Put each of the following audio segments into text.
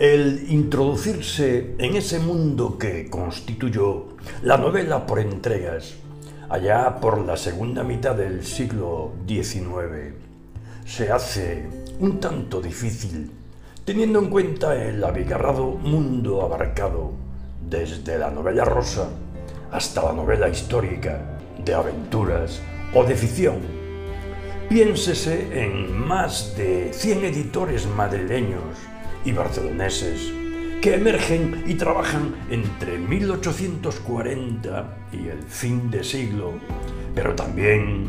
el introducirse en ese mundo que constituyó la novela por entregas allá por la segunda mitad del siglo XIX se hace un tanto difícil teniendo en cuenta el abigarrado mundo abarcado desde la novela rosa hasta la novela histórica, de aventuras o de ficción. Piénsese en más de 100 editores madrileños y barceloneses que emergen y trabajan entre 1840 y el fin de siglo, pero también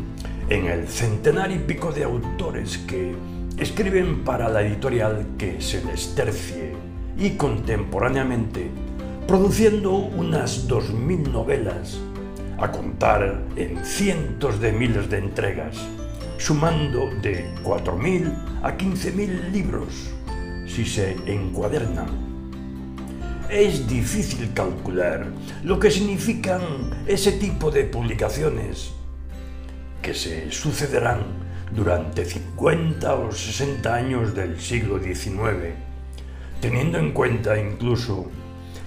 en el centenar y pico de autores que escriben para la editorial que se les tercie y contemporáneamente produciendo unas 2.000 novelas, a contar en cientos de miles de entregas, sumando de 4.000 a 15.000 libros si se encuadernan. Es difícil calcular lo que significan ese tipo de publicaciones que se sucederán durante 50 o 60 años del siglo XIX, teniendo en cuenta incluso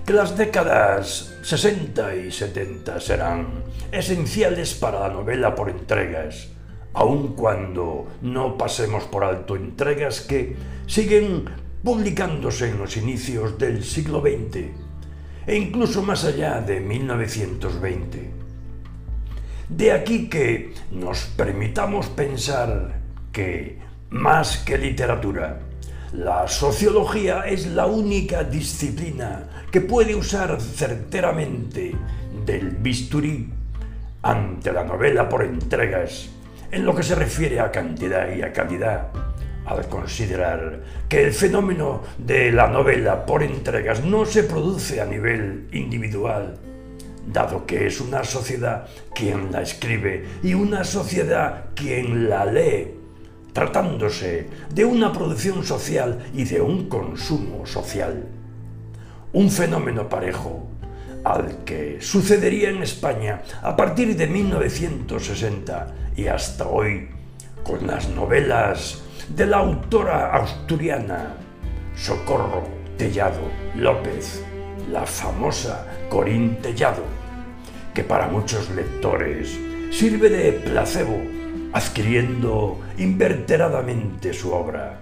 que las décadas 60 y 70 serán esenciales para la novela por entregas, aun cuando no pasemos por alto entregas que siguen publicándose en los inicios del siglo XX e incluso más allá de 1920. De aquí que nos permitamos pensar que, más que literatura, la sociología es la única disciplina que puede usar certeramente del bisturí ante la novela por entregas en lo que se refiere a cantidad y a calidad, al considerar que el fenómeno de la novela por entregas no se produce a nivel individual, dado que es una sociedad quien la escribe y una sociedad quien la lee tratándose de una producción social y de un consumo social. Un fenómeno parejo al que sucedería en España a partir de 1960 y hasta hoy con las novelas de la autora asturiana Socorro Tellado López, la famosa Corín Tellado, que para muchos lectores sirve de placebo adquiriendo inverteradamente su obra.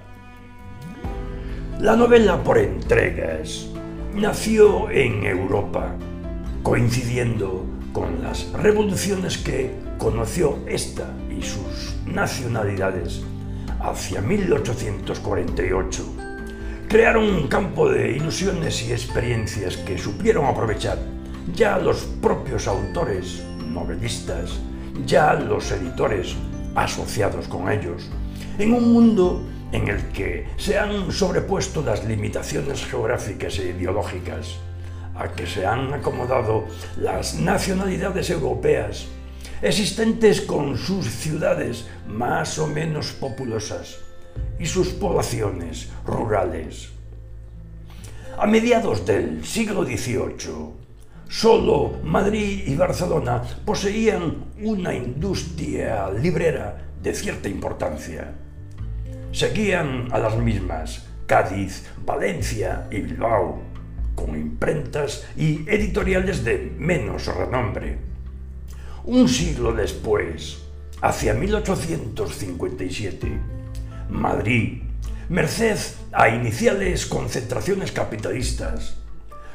La novela por entregas nació en Europa, coincidiendo con las revoluciones que conoció esta y sus nacionalidades hacia 1848. Crearon un campo de ilusiones y experiencias que supieron aprovechar ya los propios autores, novelistas, ya los editores asociados con ellos, en un mundo en el que se han sobrepuesto las limitaciones geográficas e ideológicas, a que se han acomodado las nacionalidades europeas existentes con sus ciudades más o menos populosas y sus poblaciones rurales. A mediados del siglo XVIII, Solo Madrid y Barcelona poseían una industria librera de cierta importancia. Seguían a las mismas Cádiz, Valencia y Bilbao, con imprentas y editoriales de menos renombre. Un siglo después, hacia 1857, Madrid, merced a iniciales concentraciones capitalistas,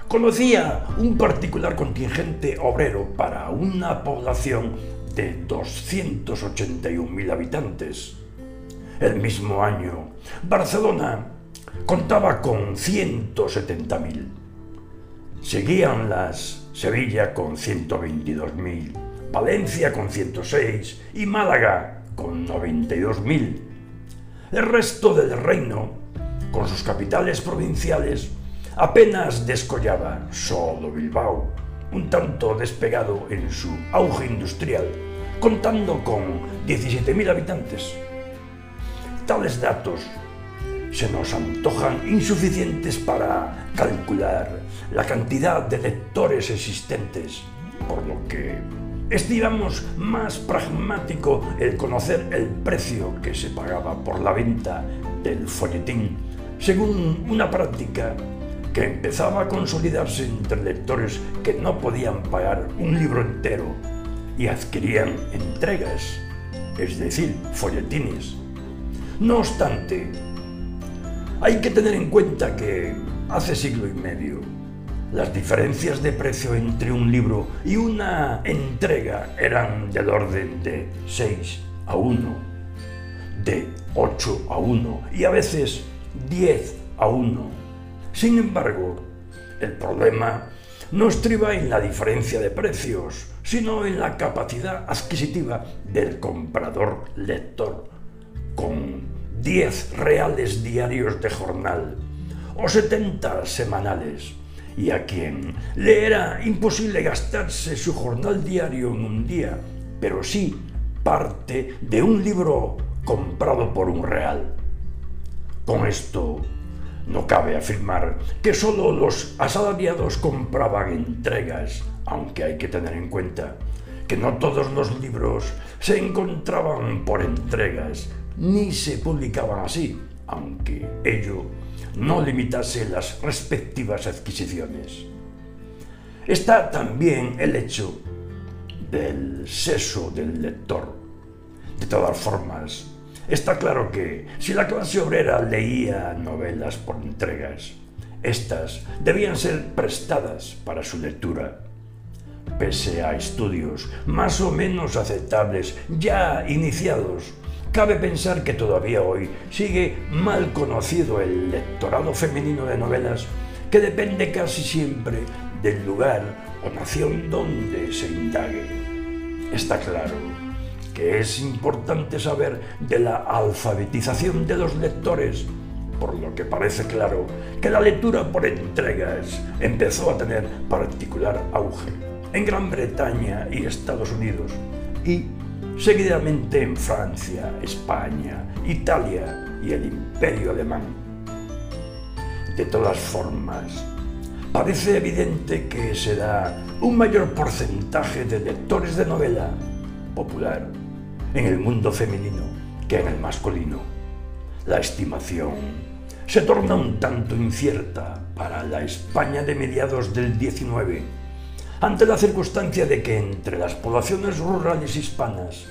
conocía un particular contingente obrero para una población de 281.000 habitantes. El mismo año, Barcelona contaba con 170.000. Seguían las Sevilla con 122.000, Valencia con 106 y Málaga con 92.000. El resto del reino, con sus capitales provinciales, apenas descollaba solo Bilbao, un tanto despegado en su auge industrial, contando con 17.000 habitantes. Tales datos se nos antojan insuficientes para calcular la cantidad de lectores existentes, por lo que estimamos más pragmático el conocer el precio que se pagaba por la venta del folletín según una práctica que empezaba a consolidarse entre lectores que no podían pagar un libro entero y adquirían entregas, es decir, folletines. No obstante, hay que tener en cuenta que hace siglo y medio las diferencias de precio entre un libro y una entrega eran del orden de 6 a 1, de 8 a 1 y a veces 10 a 1. Sin embargo, el problema no estriba en la diferencia de precios, sino en la capacidad adquisitiva del comprador lector, con 10 reales diarios de jornal o 70 semanales, y a quien le era imposible gastarse su jornal diario en un día, pero sí parte de un libro comprado por un real. Con esto no cabe afirmar que solo los asalariados compraban entregas, aunque hay que tener en cuenta que no todos los libros se encontraban por entregas, ni se publicaban así, aunque ello no limitase las respectivas adquisiciones. Está también el hecho del seso del lector. De todas formas, está claro que si la clase obrera leía novelas por entregas, estas debían ser prestadas para su lectura. Pese a estudios más o menos aceptables ya iniciados Cabe pensar que todavía hoy sigue mal conocido el lectorado femenino de novelas que depende casi siempre del lugar o nación donde se indague. Está claro que es importante saber de la alfabetización de los lectores, por lo que parece claro que la lectura por entregas empezó a tener particular auge en Gran Bretaña y Estados Unidos y seguidamente en Francia, España, Italia y el Imperio Alemán. De todas formas, parece evidente que se da un mayor porcentaje de lectores de novela popular en el mundo femenino que en el masculino. La estimación se torna un tanto incierta para la España de mediados del 19 ante la circunstancia de que entre las poblaciones rurales hispanas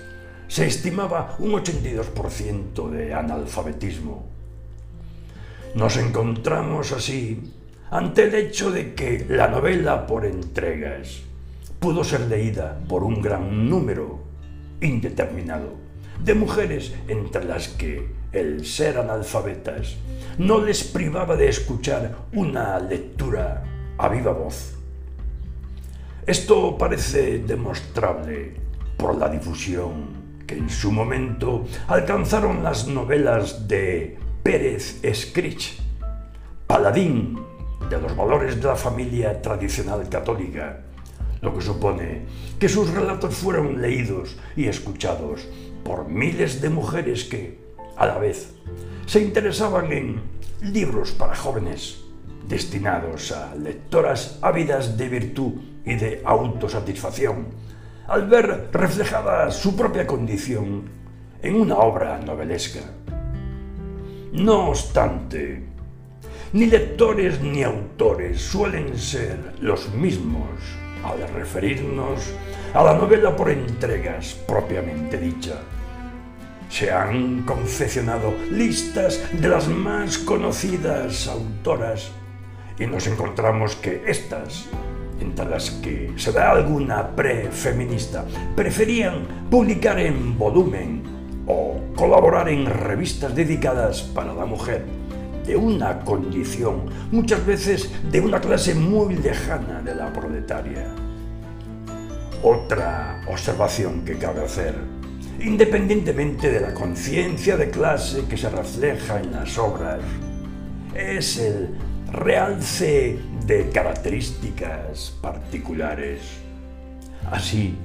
se estimaba un 82% de analfabetismo. Nos encontramos así ante el hecho de que la novela por entregas pudo ser leída por un gran número indeterminado de mujeres entre las que el ser analfabetas no les privaba de escuchar una lectura a viva voz esto parece demostrable por la difusión que en su momento alcanzaron las novelas de Pérez Escrich, paladín de los valores de la familia tradicional católica, lo que supone que sus relatos fueron leídos y escuchados por miles de mujeres que, a la vez, se interesaban en libros para jóvenes destinados a lectoras ávidas de virtud y de autosatisfacción, al ver reflejada su propia condición en una obra novelesca. No obstante, ni lectores ni autores suelen ser los mismos al referirnos a la novela por entregas propiamente dicha. Se han confeccionado listas de las más conocidas autoras y nos encontramos que estas entre las que se da alguna pre-feminista, preferían publicar en volumen o colaborar en revistas dedicadas para la mujer de una condición, muchas veces de una clase muy lejana de la proletaria. Otra observación que cabe hacer, independientemente de la conciencia de clase que se refleja en las obras, es el realce de características particulares. Así,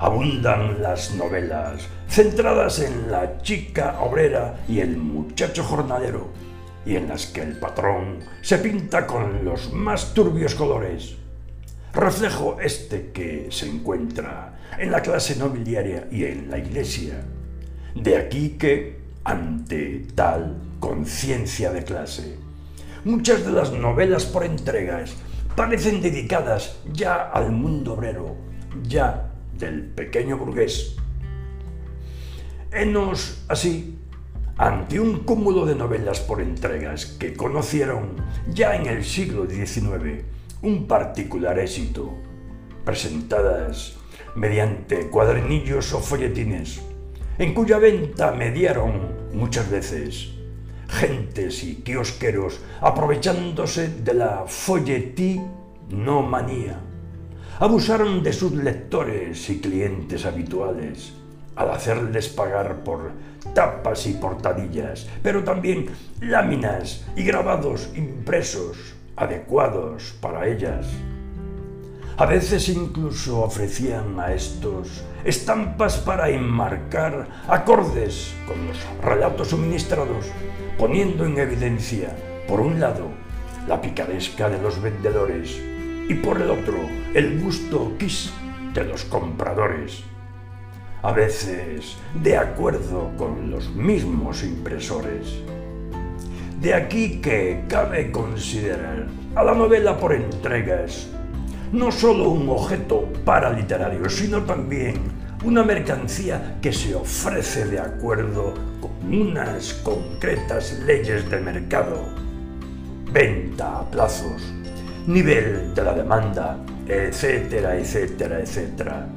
abundan las novelas centradas en la chica obrera y el muchacho jornalero, y en las que el patrón se pinta con los más turbios colores. Reflejo este que se encuentra en la clase nobiliaria y en la iglesia. De aquí que, ante tal conciencia de clase, muchas de las novelas por entregas parecen dedicadas ya al mundo obrero, ya del pequeño burgués. Enos, así, ante un cúmulo de novelas por entregas que conocieron ya en el siglo XIX un particular éxito, presentadas mediante cuadernillos o folletines, en cuya venta mediaron muchas veces gentes y kiosqueros aprovechándose de la folletí no manía. Abusaron de sus lectores y clientes habituales al hacerles pagar por tapas y portadillas, pero también láminas y grabados impresos adecuados para ellas. A veces incluso ofrecían a estos estampas para enmarcar acordes con los relatos suministrados, poniendo en evidencia, por un lado, la picaresca de los vendedores y por el otro, el gusto quis de los compradores. A veces de acuerdo con los mismos impresores. De aquí que cabe considerar a la novela por entregas no solo un objeto paraliterario, sino también una mercancía que se ofrece de acuerdo con unas concretas leyes de mercado. Venta a plazos, nivel de la demanda, etcétera, etcétera, etcétera.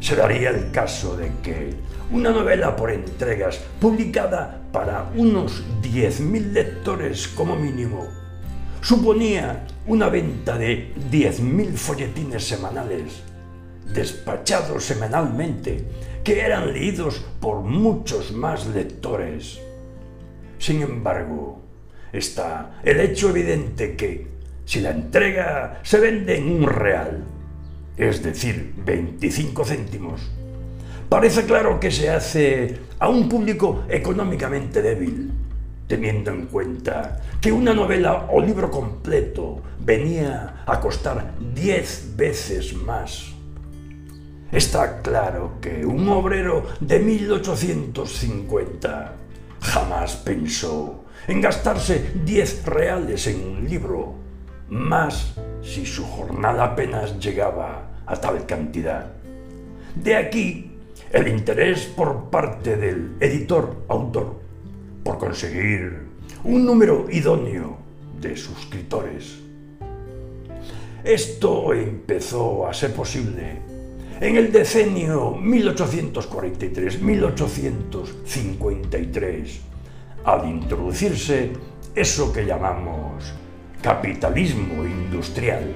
Se daría el caso de que una novela por entregas publicada para unos 10.000 lectores como mínimo suponía una venta de 10.000 folletines semanales, despachados semanalmente, que eran leídos por muchos más lectores. Sin embargo, está el hecho evidente que, si la entrega se vende en un real, es decir, 25 céntimos, parece claro que se hace a un público económicamente débil teniendo en cuenta que una novela o libro completo venía a costar diez veces más. Está claro que un obrero de 1850 jamás pensó en gastarse diez reales en un libro, más si su jornada apenas llegaba a tal cantidad. De aquí el interés por parte del editor-autor por conseguir un número idóneo de suscriptores. Esto empezó a ser posible en el decenio 1843-1853, al introducirse eso que llamamos capitalismo industrial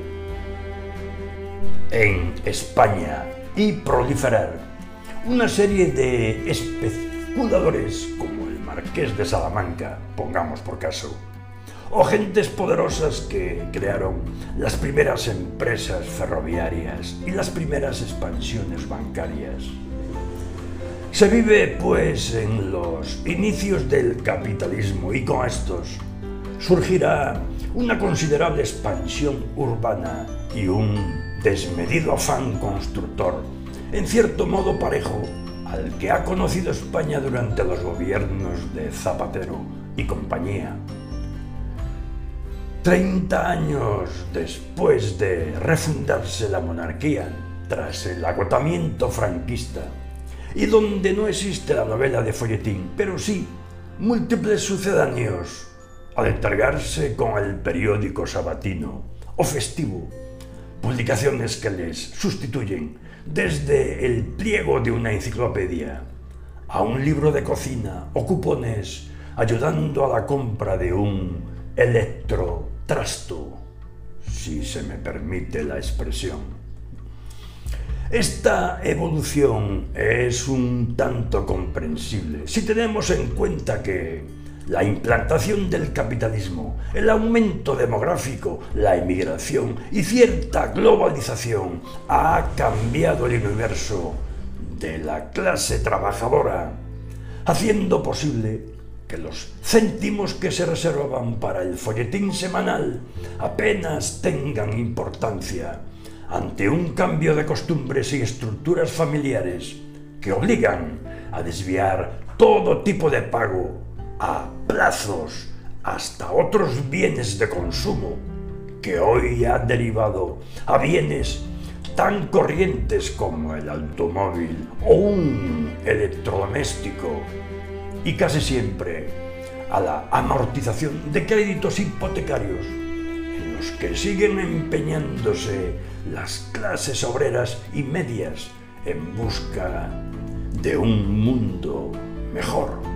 en España y proliferar una serie de especuladores como marqués de Salamanca, pongamos por caso, o gentes poderosas que crearon las primeras empresas ferroviarias y las primeras expansiones bancarias. Se vive, pues, en los inicios del capitalismo y con estos surgirá una considerable expansión urbana y un desmedido afán constructor, en cierto modo parejo al que ha conocido España durante los gobiernos de Zapatero y compañía. Treinta años después de refundarse la monarquía, tras el agotamiento franquista, y donde no existe la novela de folletín, pero sí múltiples sucedáneos, al encargarse con el periódico sabatino o festivo, publicaciones que les sustituyen desde el pliego de una enciclopedia a un libro de cocina o cupones ayudando a la compra de un electrotrasto, si se me permite la expresión. Esta evolución es un tanto comprensible si tenemos en cuenta que la implantación del capitalismo, el aumento demográfico, la emigración y cierta globalización ha cambiado el universo de la clase trabajadora, haciendo posible que los céntimos que se reservaban para el folletín semanal apenas tengan importancia ante un cambio de costumbres y estructuras familiares que obligan a desviar todo tipo de pago a plazos hasta otros bienes de consumo que hoy ha derivado a bienes tan corrientes como el automóvil o un electrodoméstico y casi siempre a la amortización de créditos hipotecarios en los que siguen empeñándose las clases obreras y medias en busca de un mundo mejor.